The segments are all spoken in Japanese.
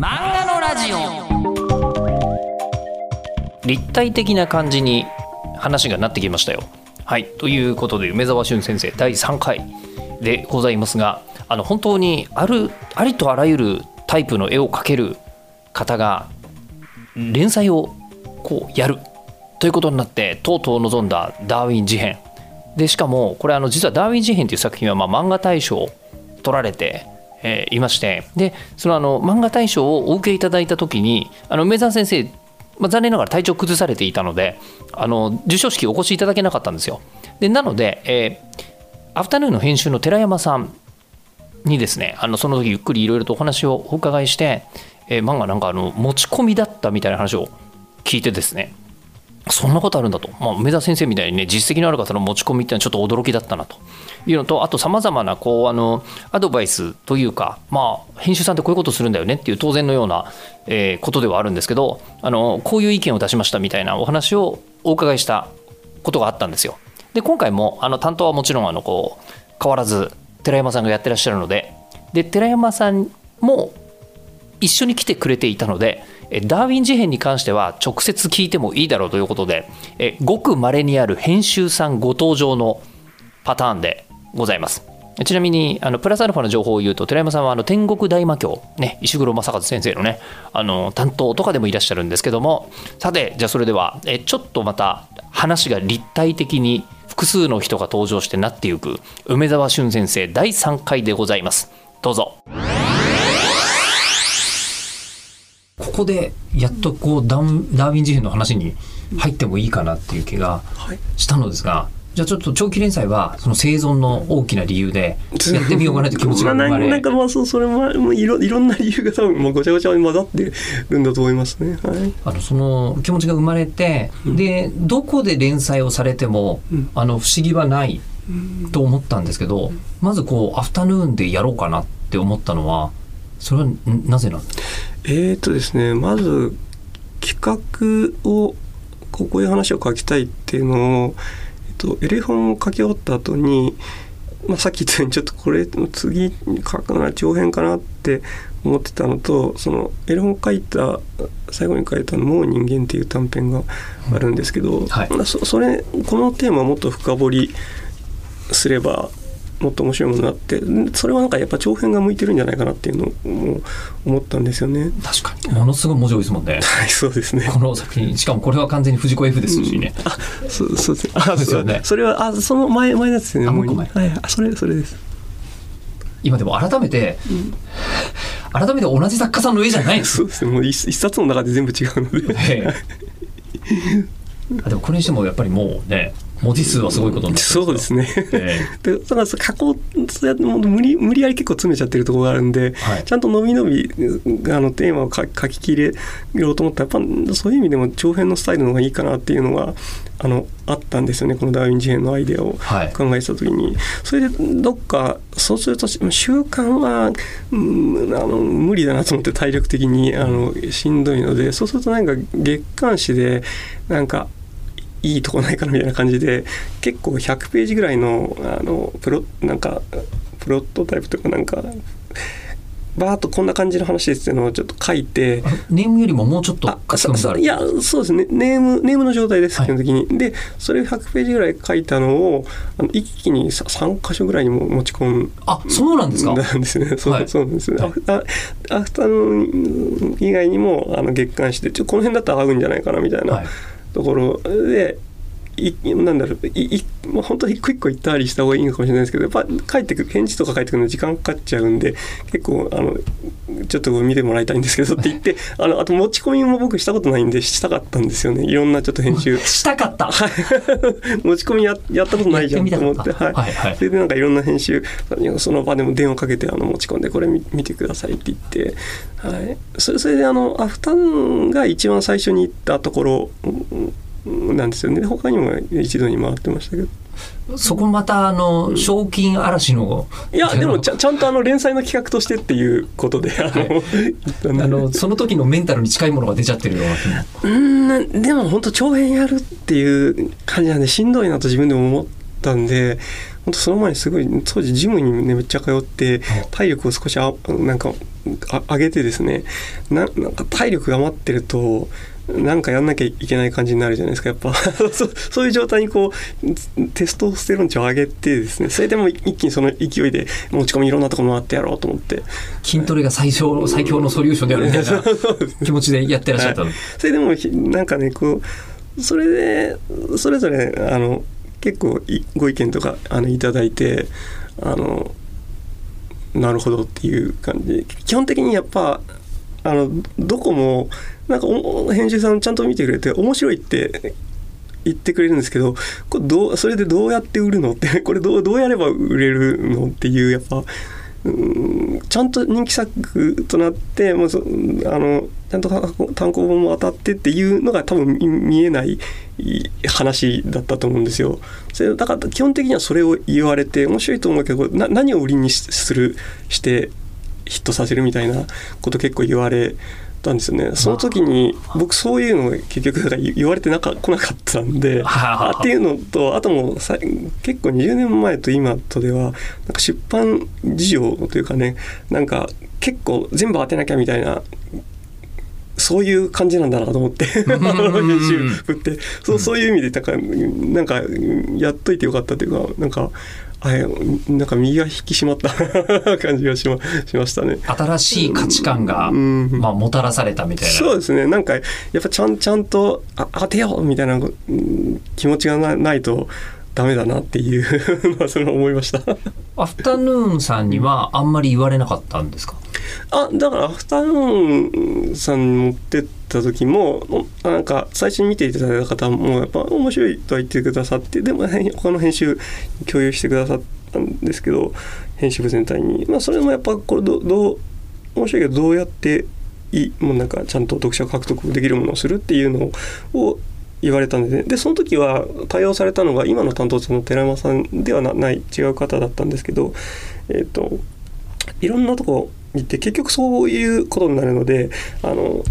漫画のラジオ。立体的な感じに話がなってきましたよ。はい。ということで梅沢俊先生第3回でございますがあの本当にあるありとあらゆるタイプの絵を描ける方が連載をこうやる。ということになってとうとう望んだダーウィン事変。でしかもこれあの実はダーウィン事変という作品はまあ漫画大賞取られて、えーいましてでそのあの漫画大賞をお受けいただいた時にあの梅沢先生、まあ、残念ながら体調崩されていたのであの授賞式お越しいただけなかったんですよ。でなので、えーアフタヌーンの編集の寺山さんにですねあのその時ゆっくりいろいろとお話をお伺いして、えー漫画なんかあの持ち込みだったみたいな話を聞いてですねそんなことあるんだと、まあ、梅田先生みたいにね実績のある方の持ち込みっていうのはちょっと驚きだったなというのとあとさまざまなこうあのアドバイスというか、まあ、編集さんってこういうことするんだよねっていう当然のような、えーことではあるんですけどあのこういう意見を出しましたみたいなお話をお伺いしたことがあったんですよ。で今回もあの担当はもちろんあのこう変わらず寺山さんがやってらっしゃるのでで寺山さんも一緒に来てくれていたのでダーウィン事変に関しては直接聞いてもいいだろうということでごく稀にある編集さんご登場のパターンでございます。ちなみにあのプラスアルファの情報を言うと寺山さんはあの天国大魔教、ね、石黒正和先生のねあの担当とかでもいらっしゃるんですけどもさてじゃあそれではえちょっとまた話が立体的に複数の人が登場してなっていく梅沢俊先生第3回でございます。どうぞ。ここでやっとこうダンダーウィン事変の話に入ってもいいかなっていう気がはい。したのですが、じゃあちょっと長期連載はその生存の大きな理由でやってみようかなという気持ちがまあ生まれなんかまあそうそれももういろいろんな理由が多分もうごちゃごちゃに混ざってるんだと思いますね。はい。あのその気持ちが生まれて、でどこで連載をされても、うん。あの不思議はないと思ったんですけど、まずこうアフタヌーンでやろうかなって思ったのはそれはんなぜなん？ですかえーとですねまず企画をこういう話を書きたいっていうのを、えっと、エレフォンを書き終わった後に、まあ、さっき言ったようにちょっとこれ次書くのは長編かなって思ってたのとそのエレフォン書いた最後に書いたの「もう人間」っていう短編があるんですけど、はい。まあそそれこのテーマをもっと深掘りすればもっと面白いものになってそれはなんかやっぱ長編が向いてるんじゃないかなっていうのを思ったんですよね。確かにものすごい文字多いですもんね はい、そうですね。この作品しかもこれは完全に藤子 F ですしね、あ、そう、そうですね。あ、そうですよねそれは、あ、その前、前のやつですね。あもう前はい、あ、それ、それです。今でも改めて、改めて同じ作家さんの絵じゃないんです そうですね。もう一一冊の中で全部違うので。ええあでもこれにしてもやっぱりもうね文字数はすごいことになってそうですね。え で、だから、加工、そうやって、もう無理、無理やり結構詰めちゃってるところがあるんで。はいちゃんと伸び伸び、あのテーマを書書ききれようと思ったら、やっぱ、そういう意味でも長編のスタイルの方がいいかなっていうのが。あの、あったんですよね。このダーウィン事変のアイデアを。はい考えてた時にそれでどっかそうすると習慣は、うん、あの無理だなと思って体力的にあのしんどいのでそうするとなんか月刊誌でなんかいいとこないかなみたいな感じで結構100ページぐらいのあのプロなんかプロットタイプというかなんかバーッとこんな感じの話ですっていうのをちょっと書いて。あネームよりももうちょっといやそうですね。ネームネームの状態ですはい。基本的に、でそれを100ページぐらい書いたのをあの一気にさ3箇所ぐらいにも持ち込んあそうなんですか？なんですね。そう,、はい。そうなんですね。はい。ああアフタヌーン以外にもあの月刊誌でちょこの辺だったら合うんじゃないかなみたいはないところで。いなんだろういいもう本当に一個一個言ったりした方がいいのかもしれないですけどやっぱ帰ってくる返事とか返ってくるの時間かかっちゃうんで結構あのちょっと見てもらいたいんですけどって言ってあのあと持ち込みも僕したことないんでしたかったんですよね。いろんなちょっと編集。したかった。持ち込みややったことないじゃんと思って。それでなんかいろんな編集その場でも電話かけてあの持ち込んでこれ見見てくださいって言って、はい、それそれであのアフタヌーンが一番最初に行ったところうんなんですよね。他にも一度に回ってましたけど。そこまたあの賞金嵐のいやでもちゃちゃんとあの連載の企画としてっていうことで あの、言ったんであのその時のメンタルに近いものが出ちゃってるようなうーんでも本当長編やるっていう感じなんでしんどいなと自分でも思ったんで本当その前にすごい当時ジムにねめっちゃ通って体力を少しあなんかあ上げてですねななんか体力が余ってるとなんかやんなきゃいけない感じになるじゃないですかやっぱ。そそういう状態にこうテストステロン値を上げてですねそれでも一気にその勢いで持ち込みいろんなところ回ってやろうと思って。筋トレが最小最強のソリューションであるみたいな 気持ちでやってらっしゃった。の、はい。それでもひなんかねこうそれでそれぞれあの結構いご意見とかあのいただいてあのなるほどっていう感じ。で基本的にやっぱあのどこもなんか編集さんちゃんと見てくれて面白いって言ってくれるんですけどこれどうそれでどうやって売るのって これどうどうやれば売れるのっていうやっぱうんちゃんと人気作となってもうそあのちゃんと単行本も当たってっていうのが多分見えない話だったと思うんですよ。それだから基本的にはそれを言われて面白いと思うけどな何を売りにするしてヒットさせるみたいなこと結構言われたんですよね。その時に僕そういうのを結局言われてなか来なかったんであっていうのとあともさ結構20年前と今とではなんか出版事情というかねなんか結構全部当てなきゃみたいなそういう感じなんだなと思って 編集振って。そうそういう意味でなんかなんかやっといてよかったというかなんかあなんか身が引き締まった 感じがしましましたね。新しい価値観が、うん、まあ、もたらされたみたいな。そうですね。なんかやっぱちゃんちゃんとあ当てようみたいな気持ちがなないと。ダメだなっていう のはそれ思いました。アフタヌーンさんにはあんまり言われなかったんですか？あだからアフタヌーンさんに持ってった時もなんか最初に見ていただいた方もやっぱ面白いとは言ってくださってでも他の編集共有してくださったんですけど編集部全体に。まあそれもやっぱこれどどう面白いけどどうやっていいもうなんかちゃんと読者獲得できるものをするっていうのを言われたんで、ね、でその時は対応されたのが今の担当者の寺山さんではない違う方だったんですけど、えーと、いろんなとこ行って結局そういうことになるのであの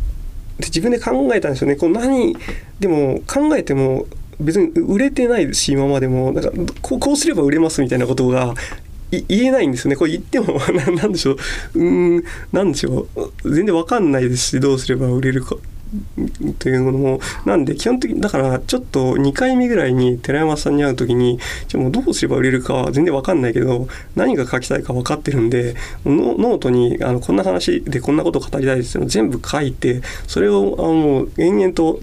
で自分で考えたんですよね。こう何でも考えても別に売れてないですし今までも。なんかこうこうすれば売れますみたいなことが言えないんですよね。これ言っても なんでしょう。うんなんでしょう。全然わかんないですしどうすれば売れるか。というのもなんで基本的にだからちょっと2回目ぐらいに寺山さんに会う時にじゃもうどうすれば売れるかは全然分かんないけど何が書きたいか分かってるんでノートにあのこんな話でこんなこと語りたいですっていうのを全部書いてそれをあの延々と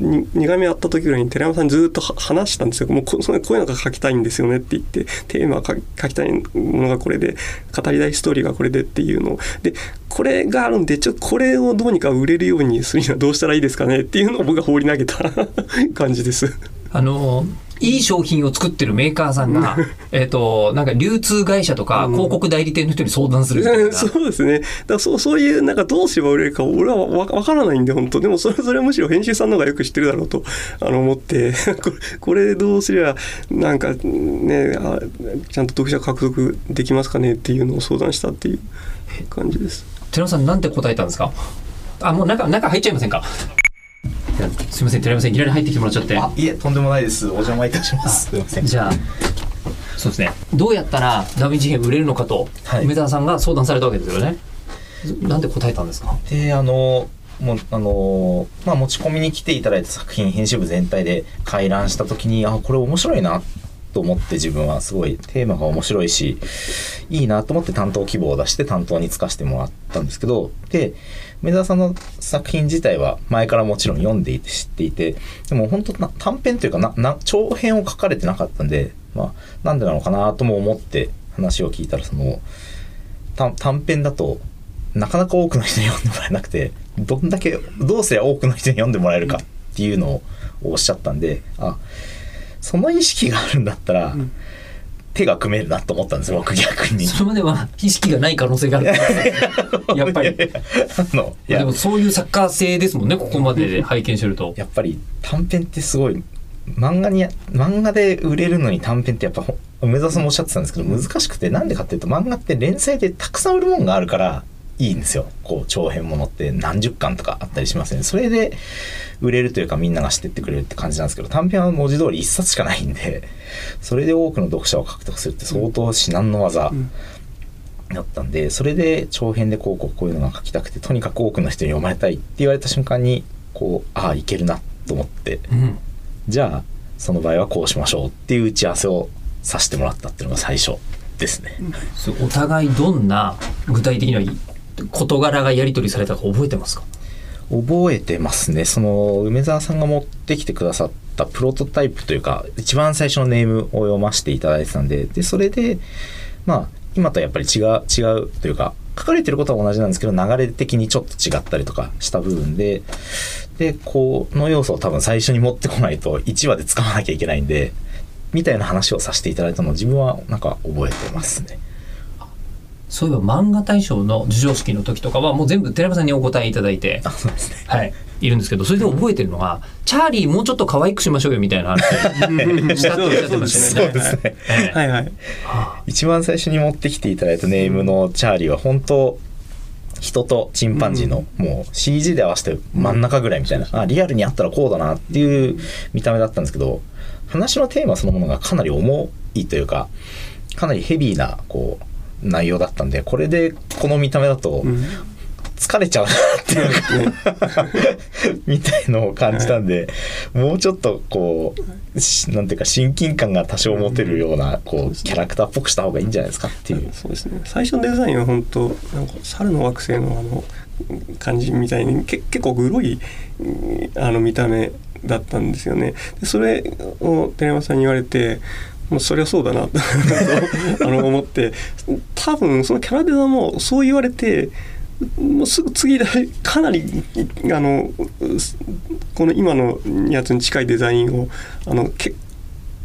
2回目会った時ぐらいに寺山さんにずっと話したんですよ。もうここういうのが書きたいんですよねって言ってテーマ書きたいものがこれで語りたいストーリーがこれでっていうのでこれがあるんでちょっとこれをどうにか売れるようにするにはどうしたらいいですかねっていうのを僕が放り投げた 感じです。あのいい商品を作ってるメーカーさんが、えっと、なんか流通会社とか広告代理店の人に相談するみたいな、うん、そうですね。だそうそういう、なんかどうすれば売れるか、俺はわわからないんで、本当でもそれそれはむしろ編集さんの方がよく知ってるだろうとあの思って これ、これどうすれば、なんかねあ、ちゃんと読者獲得できますかねっていうのを相談したっていう感じです。寺尾さん、なんて答えたんですか？あ、もう中、中入っちゃいませんか？すみません、寺山さん、いきなり入ってきてもらっちゃって。いえ、とんでもないです。お邪魔いたします。すみません。じゃあ、そうですね。どうやったらダヴィン売れるのかと、はい、梅沢さんが相談されたわけですよね。なんで答えたんですか？で、あの、もうあのまあ、持ち込みに来ていただいた作品編集部全体で回覧した時にあこれ面白いなと思って自分はすごいテーマが面白いしいいなと思って担当希望を出して担当に就かせてもらったんですけどで梅沢さんの作品自体は前からもちろん読んでいて知っていてでも本当な短編というかなな長編を書かれてなかったんで、まあ、なんでなのかなとも思って話を聞いたらその短編だとなかなか多くの人に読んでもらえなくてどんだけどうすれば多くの人に読んでもらえるかっていうのをおっしゃったんであその意識があるんだったら、うん。手が組めるなと思ったんですよ僕逆に。それまでは意識がない可能性がある やっぱり。でもそういうサッカー性ですもんねここまで拝見してると。やっぱり短編ってすごい漫画に漫画で売れるのに短編ってやっぱ梅沢さんもおっしゃってたんですけど難しくてなんでかっていうと漫画って連載でたくさん売るもんがあるからいいんですよ。こう長編ものって何十巻とかあったりしますね。それで売れるというかみんなが知ってってくれるって感じなんですけど短編は文字通り一冊しかないんでそれで多くの読者を獲得するって相当至難の技だったんでそれで長編でこうこうこういうのが書きたくてとにかく多くの人に読まれたいって言われた瞬間にこうああいけるなと思ってうん。じゃあその場合はこうしましょうっていう打ち合わせをさせてもらったっていうのが最初ですね。お互いどんな具体的な事柄がやり取りされたか覚えてますか？覚えてますねその梅沢さんが持ってきてくださったプロトタイプというか一番最初のネームを読ませていただいてたんででそれでまあ今とはやっぱり違う違うというか書かれてることは同じなんですけど流れ的にちょっと違ったりとかした部分ででこの要素を多分最初に持ってこないと1話で使わなきゃいけないんでみたいな話をさせていただいたのを自分はなんか覚えてますね。そういえば漫画大賞の授賞式の時とかはもう全部寺山さんにお答えいただいてはい、いるんですけどそれで覚えてるのが「チャーリーもうちょっと可愛くしましょうよ」みたいな話したっておっしゃってましたよね。そうですね。ええはいはい。一番最初に持ってきていただいたネームのチャーリーは本当人とチンパンジーのもう CG で合わせて真ん中ぐらいみたいな、あリアルにあったらこうだなっていう見た目だったんですけど話のテーマそのものがかなり重いというかかなりヘビーなこう内容だったんでこれでこの見た目だとうん。疲れちゃうなっていうか みたいのを感じたんでもうちょっとこうしなんていうか親近感が多少持てるようなこうキャラクターっぽくした方がいいんじゃないですかっていう。そうですね。最初のデザインは本当なんか猿の惑星のあの感じみたいにけ結構グロいうんあの見た目だったんですよね。でそれを寺山さんに言われてもうそりゃそうだな とあの思って多分そのキャラデザもそう言われてもうすぐ次でかなりあのこの今のやつに近いデザインをあのけ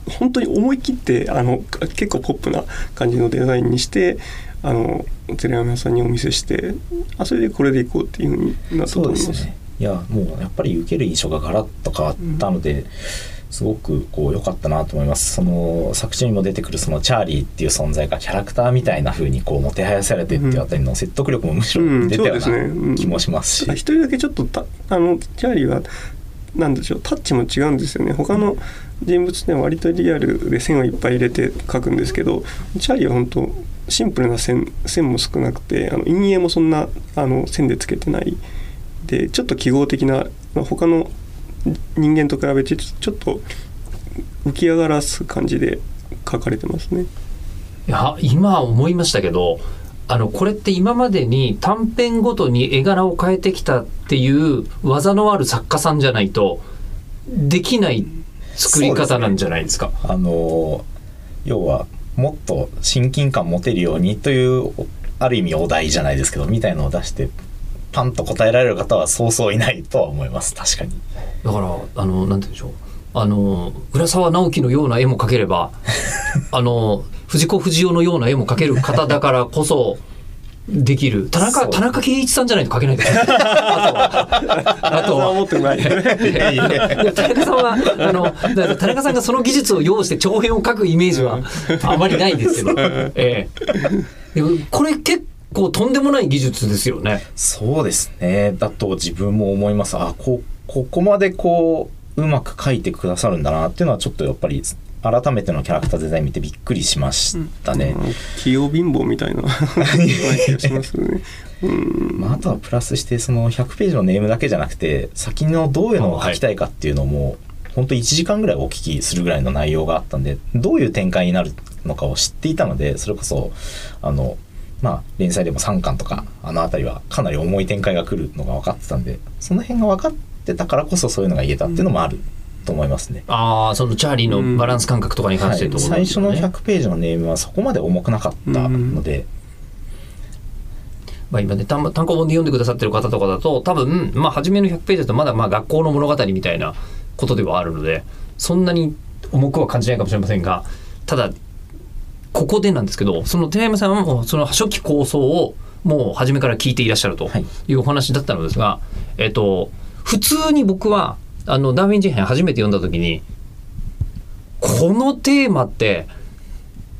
本当に思い切ってあのか結構ポップな感じのデザインにしてあの寺山さんにお見せしてあそれでこれでいこうっていうふうになったと思います。ですね。いやもうやっぱり受ける印象がガラッと変わったので、すごくこう良かったなと思います。その作中にも出てくるそのチャーリーっていう存在がキャラクターみたいな風にこうもてはやされてっていうあたりの説得力もむしろ出たよううんそうですね。うなん。気もしますし、一人だけちょっとたあのチャーリーはなんでしょうタッチも違うんですよね。他の人物では割とリアルで線をいっぱい入れて描くんですけどチャーリーは本当シンプルな線線も少なくてあの陰影もそんなあの線でつけてない。でちょっと記号的なまあ他の人間と比べてちょっと浮き上がらす感じで描かれてますね。いや今思いましたけどあのこれって今までに短編ごとに絵柄を変えてきたっていう技のある作家さんじゃないとできない作り方なんじゃないですか。あの要はもっと親近感持てるようにというある意味お題じゃないですけどみたいのを出してパンと答えられる方はそうそういないとは思います確かに。だからあのなんて言うんでしょう。あの浦沢直樹のような絵も描ければ あの藤子不二雄のような絵も描ける方だからこそできる。田中田中圭一さんじゃないと描けないですよ。あとは。あとは。思ってない。いやいや田中さんはあの田中さんがその技術を要して長編を書くイメージはあまりないですけど、ええ、でもこれ結構とんでもない技術ですよね。そうですね。だと自分も思います。あこここまでこううまく描いてくださるんだなっていうのはちょっとやっぱり改めてのキャラクターデザイン見てびっくりしましたね。うん器用貧乏みたいな。うんまあ、あとはプラスしてその100ページのネームだけじゃなくて先のどういうのを書きたいかっていうのも本当1時間ぐらいお聞きするぐらいの内容があったんでどういう展開になるのかを知っていたのでそれこそあのまあ連載でも3巻とかあの辺りはかなり重い展開が来るのが分かってたんでその辺が分かってたからこそそういうのが言えたっていうのもあると思いますね。ああそのチャーリーのバランス感覚とかに関はいしてってこと最初のですよね。100ページのネームはそこまで重くなかったので、まあ、今ね単単行本で読んでくださってる方とかだと多分、まあ、初めの100ページだとまだまあ学校の物語みたいなことではあるのでそんなに重くは感じないかもしれませんがただここでなんですけどその寺山さんはもうその初期構想をもう初めから聞いていらっしゃるとはい。いうお話だったのですが、えっと、普通に僕はあのダーウィン事変初めて読んだ時にこのテーマって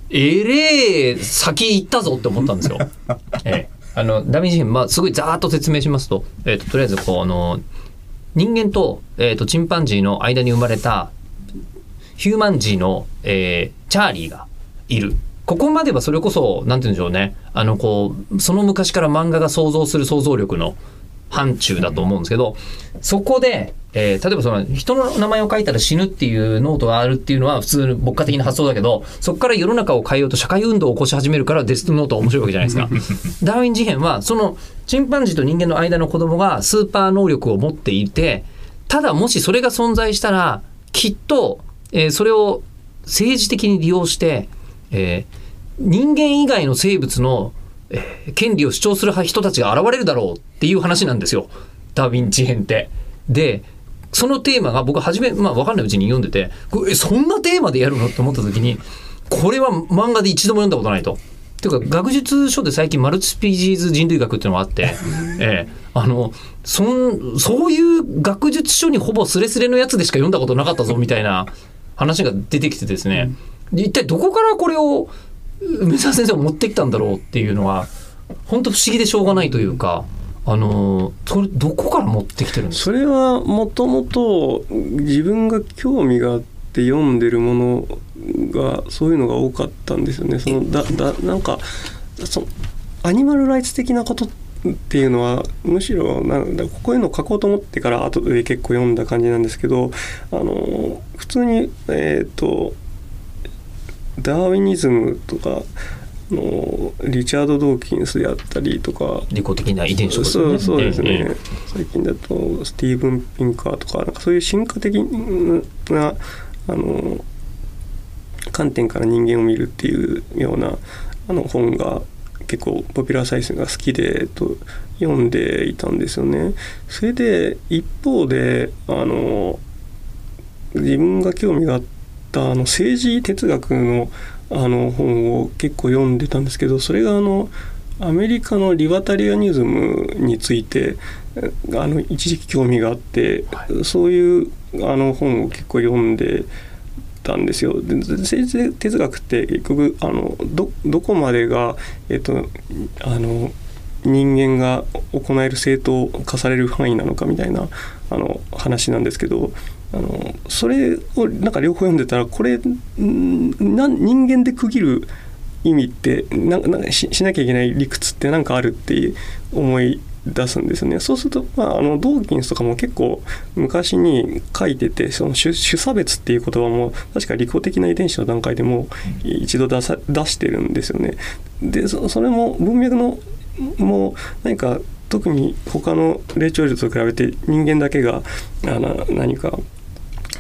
えれえ先行ったぞって思ったんですよ。ええあのダヴィンチ編、まあ、すごいざーっと説明しますと,、えー、ととりあえずこうあの人間と,、えー、とチンパンジーの間に生まれたヒューマンジーの、えーチャーリーがいる。ここまではそれこそ、なんて言うんでしょうね。あの、こう、その昔から漫画が想像する想像力の範疇だと思うんですけど、そこで、えー例えばその人の名前を書いたら死ぬっていうノートがあるっていうのは普通の牧歌的な発想だけど、そこから世の中を変えようと社会運動を起こし始めるからデスノートは面白いわけじゃないですか。ダーウィン事変は、そのチンパンジーと人間の間の子供がスーパー能力を持っていて、ただもしそれが存在したら、きっと、えーそれを政治的に利用して、えー人間以外の生物の、えー権利を主張する人たちが現れるだろうっていう話なんですよ。ダ・ヴィンチ編って。で、そのテーマが僕初め、まあ分かんないうちに読んでて、そんなテーマでやるの？って思った時に、これは漫画で一度も読んだことないと。ていうか学術書で最近マルチスピージーズ人類学っていうのがあって、ええあのそんそういう学術書にほぼスレスレのやつでしか読んだことなかったぞみたいな話が出てきてですね、で一体どこからこれを梅沢先生が持ってきたんだろうっていうのは本当不思議でしょうがないというかあのそれどこから持ってきてるんですか？それはもともと自分が興味があって読んでるものがそういうのが多かったんですよね。そのだだなんかそアニマルライツ的なことっていうのはむしろなんだこういうの書こうと思ってから後で結構読んだ感じなんですけどあの普通にえっ、とダーウィニズムとかあのリチャード・ドーキンスであったりとか利己的な遺伝子とかそうそうですね、ええ最近だとスティーブン・ピンカーとかなんかそういう進化的なあの観点から人間を見るっていうようなあの本が結構ポピュラーサイズが好きでと読んでいたんですよね。それで一方であの自分が興味があったあの政治哲学のあの本を結構読んでたんですけどそれがあのアメリカのリバタリアニズムについてえあの一時期興味があって、そういうあの本を結構読んでたんですよ。で政治哲学って結局あのどどこまでが、えっと、あの人間が行える正当化される範囲なのかみたいなあの話なんですけどあのそれをなんか両方読んでたらこれな人間で区切る意味ってななししなきゃいけない理屈って何かあるって思い出すんですねそうすると、まあ、あのドーキンスとかも結構昔に書いててその種差別っていう言葉も確か利己的な遺伝子の段階でもう一度出さ出してるんですよね。でそそれも文脈のもう何か特に他の霊長類と比べて人間だけがあの何か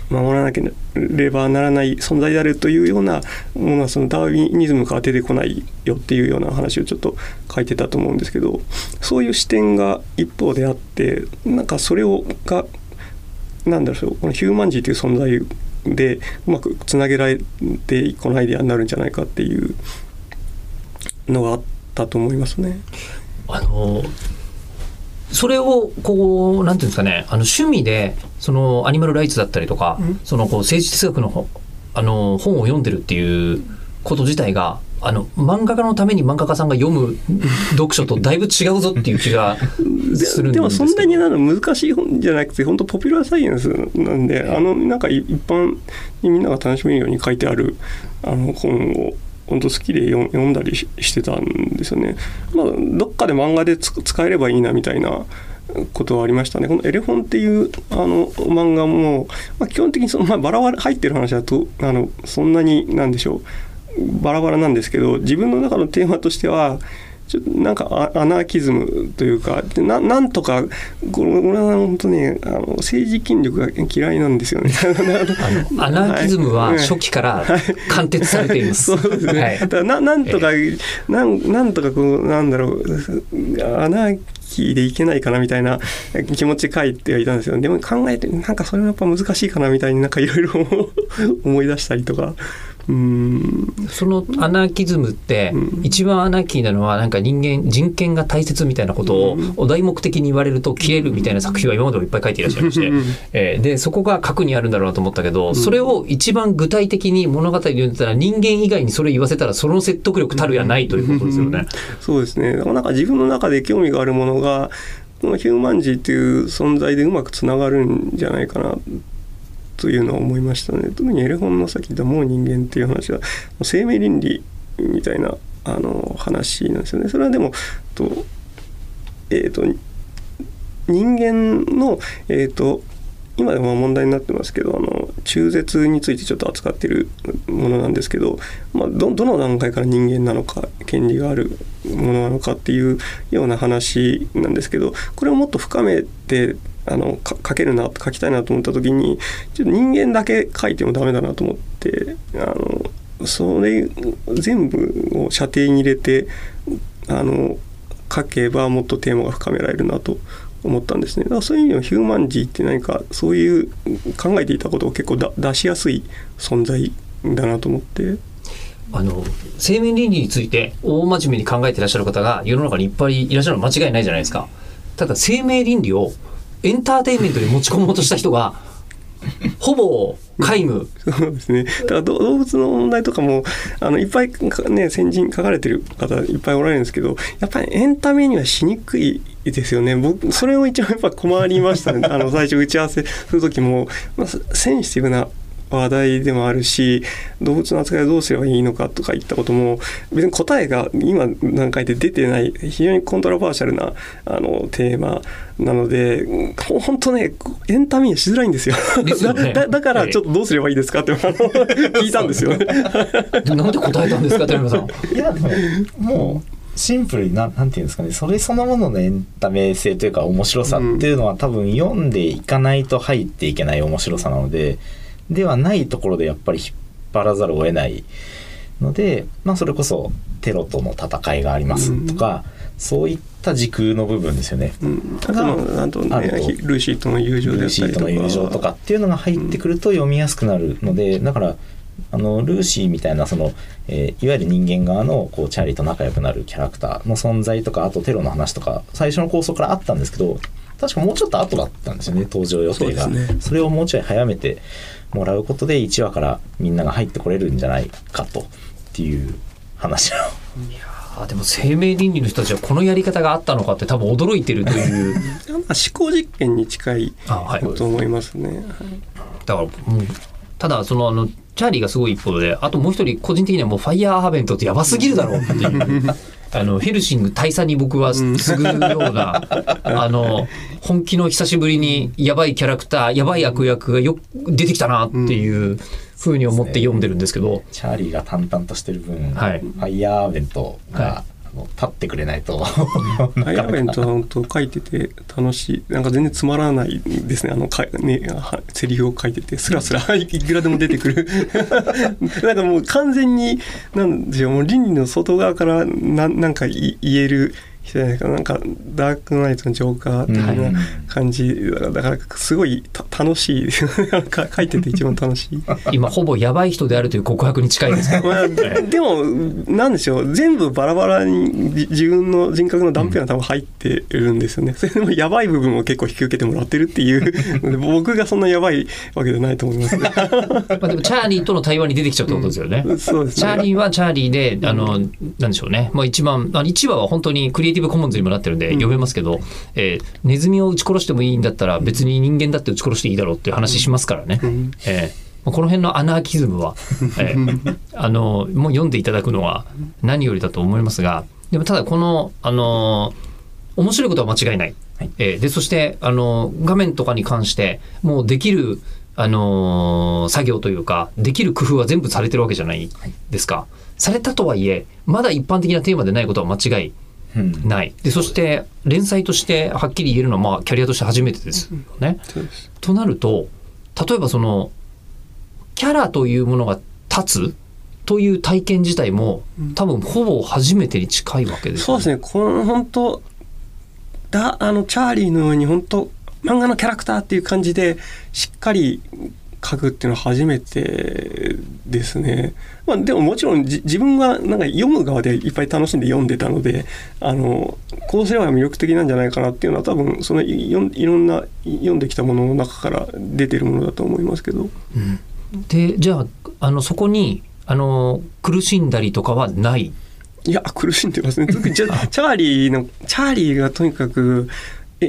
守らなければならない存在であるというようなものはそのダーウィニズムから出てこないよっていうような話をちょっと書いてたと思うんですけどそういう視点が一方であってなんかそれをがなんだろうこのヒューマンジーという存在でうまくつなげられて一個のアイデアになるんじゃないかっていうのがあったと思いますね。あのそれをこうなんていうんですかねあの趣味でそのアニマルライツだったりとか、うん。そのこう政治哲学の本あの本を読んでるっていうこと自体があの漫画家のために漫画家さんが読む読書とだいぶ違うぞっていう気がするんでもですけど。そんなになの難しい本じゃなくて本当ポピュラーサイエンスなんであのなんか一般にみんなが楽しめるように書いてあるあの本を本当好きで読んだりししてたんですよね。まあどっかで漫画でつ使えればいいなみたいなことはありましたね。このエレフォンっていうあの漫画も、まあ、基本的にその、まあ、バラバラ入ってる話だとあのそんなになんでしょうバラバラなんですけど自分の中のテーマとしてはちょっとなんかアアナーキズムというかでななんとかこれ俺は本当にあの政治権力が嫌いなんですよね。アナーキズムは初期から貫徹されています。そうですね。はいだななんとか、なんなんとかこうなんだろうアナーキーでいけないかなみたいな気持ちで書いてはいたんですよ。でも考えてなんかそれはやっぱ難しいかなみたいになんかいろいろ思い出したりとかうん。そのアナーキズムってうん。一番アナーキーなのはなんか人間人権が大切みたいなことをお題目的に言われると切れるみたいな作品は今までもいっぱい書いていらっしゃいまして。うん、えーでそこが核にあるんだろうなと思ったけどそれを一番具体的に物語で言ったら人間以外にそれ言わせたらその説得力たるやないということですよね。そうですね。なんか自分の中で興味があるものが、このヒューマンジーっていう存在でうまくつながるんじゃないかなというのは思いましたね。特にエレフォンのさっき言ったもう人間っていう話は、生命倫理みたいなあの話なんですよね。それはでも、とえっ、と、人間の、えっ、と、今でも問題になってますけどあの中絶についてちょっと扱ってるものなんですけど、まあ、どどの段階から人間なのか権利があるものなのかっていうような話なんですけどこれをもっと深めてあの書けるな書きたいなと思った時にちょっと人間だけ書いてもダメだなと思ってあのそれ全部を射程に入れてあの書けばもっとテーマが深められるなと思ったんですねだからそういう意味ではヒューマンジーって何かそういう考えていたことを結構出しやすい存在だなと思ってあの生命倫理について大真面目に考えていらっしゃる方が世の中にいっぱいいらっしゃるの間違いないじゃないですか。ただ生命倫理をエンターテインメントに持ち込もうとした人がほぼ皆無そうですね。だから動物の問題とかもあのいっぱいね先人書かれてる方いっぱいおられるんですけど、やっぱりエンタメにはしにくいですよね。僕それを一番やっぱ困りましたね。あの最初打ち合わせする時も、まあ、センシティブな話題でもあるし動物の扱いをどうすればいいのかとか言ったことも別に答えが今の段階で出てない非常にコントラバーシャルなあのテーマなのでほ本当ねエンタメにしづらいんですよ。ですよね だからちょっとどうすればいいですかってあの 聞いたんですよね。なんで答えたんですか寺山さん。いやでももうシンプルにななんていうんですかねそれそのもののエンタメ性というか面白さっていうのは、多分読んでいかないと入っていけない面白さなのでではないところでやっぱり引っ張らざるを得ないので、まあ、それこそテロとの戦いがありますとか、そういった時空の部分ですよね。うん、あとのあとねルーシーとの友情でったりとか。シーとの友情とかっていうのが入ってくると読みやすくなるので、だからあのルーシーみたいなその、えーいわゆる人間側のこうチャーリーと仲良くなるキャラクターの存在とかあとテロの話とか最初の構想からあったんですけど確かもうちょっと後だったんですよね登場予定が。そね。それをもうちょい早めてもらうことで1話からみんなが入ってこれるんじゃないかとっていう話をあでも生命倫理の人たちはこのやり方があったのかって多分驚いてるという。まあ思考実験に近いと思いますね。だから、うん、ただそのあのチャーリーがすごい一方であともう一人個人的にはもうファイヤーハーベントってやばすぎるだろうっていう。あのヘルシング大佐に僕はすぐるような、あの本気の久しぶりにやばいキャラクターやばい悪役がよ出てきたなっていうふうに思って読んでるんですけど、チャーリーが淡々としてる分、はい。ファイヤーベントが、はい。あの立ってくれないと。アイアベントは本当書いてて楽しい。なんか全然つまらないですね。あのかねはセリフを書いててスラスラいくらでも出てくる。なんかもう完全になんでしょうもう倫理の外側からなんなんかい言える人じゃないかななんかダークナイトのジョーカー的うんな感じだからだからすごいた楽しい 書いてて一番楽しい。今ほぼやばい人であるという告白に近いですね。まあ、でもなんでしょう全部バラバラにじ自分の人格の断片が多分入ってるんですよね、それでもやばい部分を結構引き受けてもらってるっていう 僕がそんなやばいわけじゃないと思いますねまあでもチャーリーとの対話に出てきちゃうってことですよね。そうですねチャーリーはチャーリーで、あの、なんでしょうね。まあ一番、あ1話は本当にクリエイティブコモンズにもなってるんで読めますけど、えーネズミを撃ち殺してもいいんだったら別に人間だって撃ち殺していいだろうっていう話しますからね。んえーまあこの辺のアナーキズムは、えーあの、もう読んでいただくのは何よりだと思いますが、でもただこの、あの面白いことは間違いない。はいえーで、そして、あの画面とかに関して、もうできる、あの作業というか、できる工夫は全部されてるわけじゃないですか。されたとはいえ、まだ一般的なテーマでないことは間違いうんない。で、そして、連載としてはっきり言えるのは、まあ、キャリアとして初めてですよね。となると、例えばその、キャラというものが立つという体験自体も、多分ほぼ初めてに近いわけですよそうですね。この本当だあのチャーリーのように本当漫画のキャラクターっていう感じでしっかり書くっていうのは初めてですね。まあ、でももちろん自分がなんか読む側でいっぱい楽しんで読んでたのであのこうすれば魅力的なんじゃないかなっていうのは多分そのいいろんな読んできたものの中から出てるものだと思いますけど。うん、でじゃああのそこにあの苦しんだりとかはない？いや苦しんでますね特にチャーリーのチャーリーがとにかく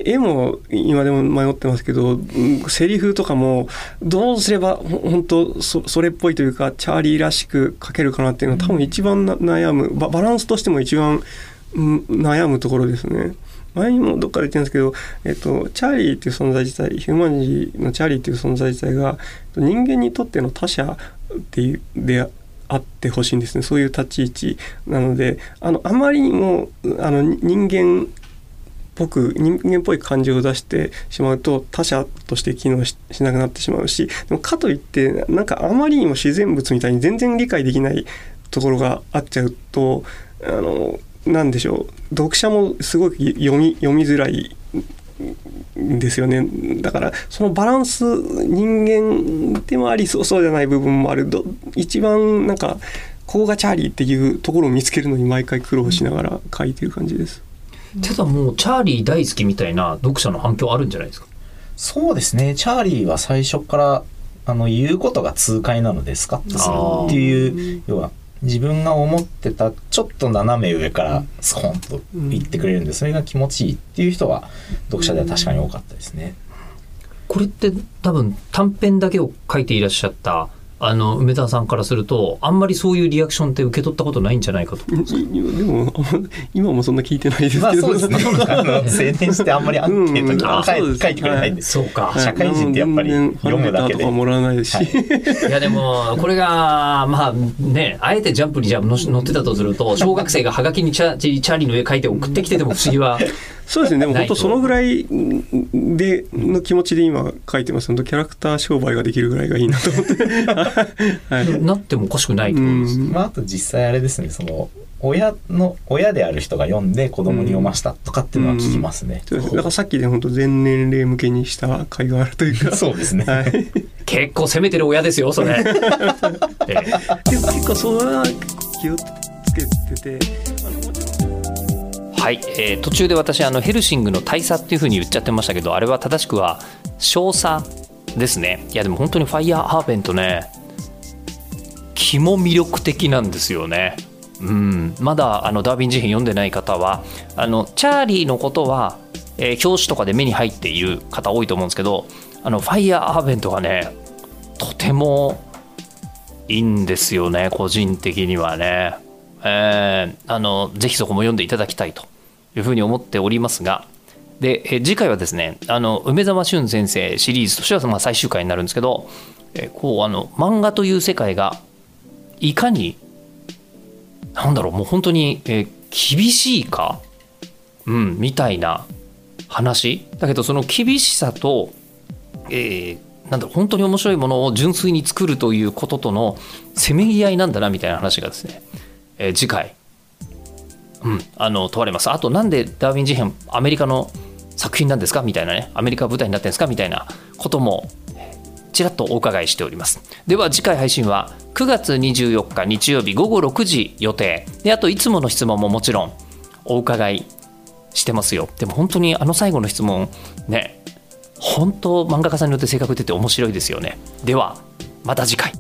絵も今でも迷ってますけどセリフとかもどうすれば本当そそれっぽいというかチャーリーらしく描けるかなっていうのは多分一番悩むババランスとしても一番、悩むところですね。前にもどっかで言ってるんですけど、えっと、チャーリーっていう存在自体ヒューマンジーのチャーリーっていう存在自体が人間にとっての他者っていうであってほしいんですねそういう立ち位置なのであのあまりにもあの人間ぽく人間っぽい感情を出してしまうと他者として機能しなくなってしまうしでもかといってなんかあまりにも自然物みたいに全然理解できないところがあっちゃうとあのなんでしょう。読者もすごく読み読みづらいんですよね。だからそのバランス人間でもありそうそうじゃない部分もある。一番なんかここがチャーリーっていうところを見つけるのに毎回苦労しながら書いてる感じです。ただもうチャーリー大好きみたいな読者の反響あるんじゃないですか？そうですね。チャーリーは最初からあの言うことが痛快なのでスカッとするっていう要は自分が思ってたちょっと斜め上からスコンと言ってくれるんでそれが気持ちいいっていう人は読者では確かに多かったですね。これって多分短編だけを書いていらっしゃったあの梅沢さんからするとあんまりそういうリアクションって受け取ったことないんじゃないかと。でも 今もそんな聞いてないですけど、まあ、そうですね。青年してあんまりアンケートとか書いてくれないんで。す、そうか。社会人ってやっぱり読むだけで。もらわないですし、はい、いやでもこれがまあねあえてジャンプにじゃ乗ってたとすると小学生がはがきにチャチャーリーの絵描いて送ってきてても不思議はそうですね。でも本当そのぐらいでの気持ちで今書いてます。本当キャラクター商売ができるぐらいがいいなと思って、はい、なってもおかしくないと思います、まあ、あと実際あれですね。その親の親である人が読んで子供に読ましたとかっていうのは聞きますね。うん。うん、だからさっきで本当全年齢向けにした会があるというか。そうですね。はい、結構攻めてる親ですよそれ。えー、でも結構それは気をつけてて。はい、えー、途中で私あのヘルシングの大佐っていうふうに言っちゃってましたけどあれは正しくは少佐ですね。いやでも本当にファイヤーハーベントね気も魅力的なんですよね。うん。まだあのダーウィン事変読んでない方はあのチャーリーのことは、えー、表紙とかで目に入っている方多いと思うんですけどあのファイヤーハーベントがねとてもいいんですよね個人的にはね。えー、あのぜひそこも読んでいただきたいと。いうふうに思っておりますがで次回はですねあの梅沢俊先生シリーズとしてはまあ最終回になるんですけどえこうあの漫画という世界がいかになんだろうもう本当に、え厳しいか、うん、みたいな話。だけどその厳しさと、えー、なんだろう本当に面白いものを純粋に作るということとのせめぎ合いなんだなみたいな話がですね、えー、次回うん、あの問われます。あとなんでダーウィン事変アメリカの作品なんですか？みたいなね。アメリカ舞台になってるんですか？みたいなこともちらっとお伺いしております。では次回配信は9月24日日曜日午後6時予定。であといつもの質問ももちろんお伺いしてますよ。でも本当にあの最後の質問ね本当漫画家さんによって性格出て面白いですよね。ではまた次回。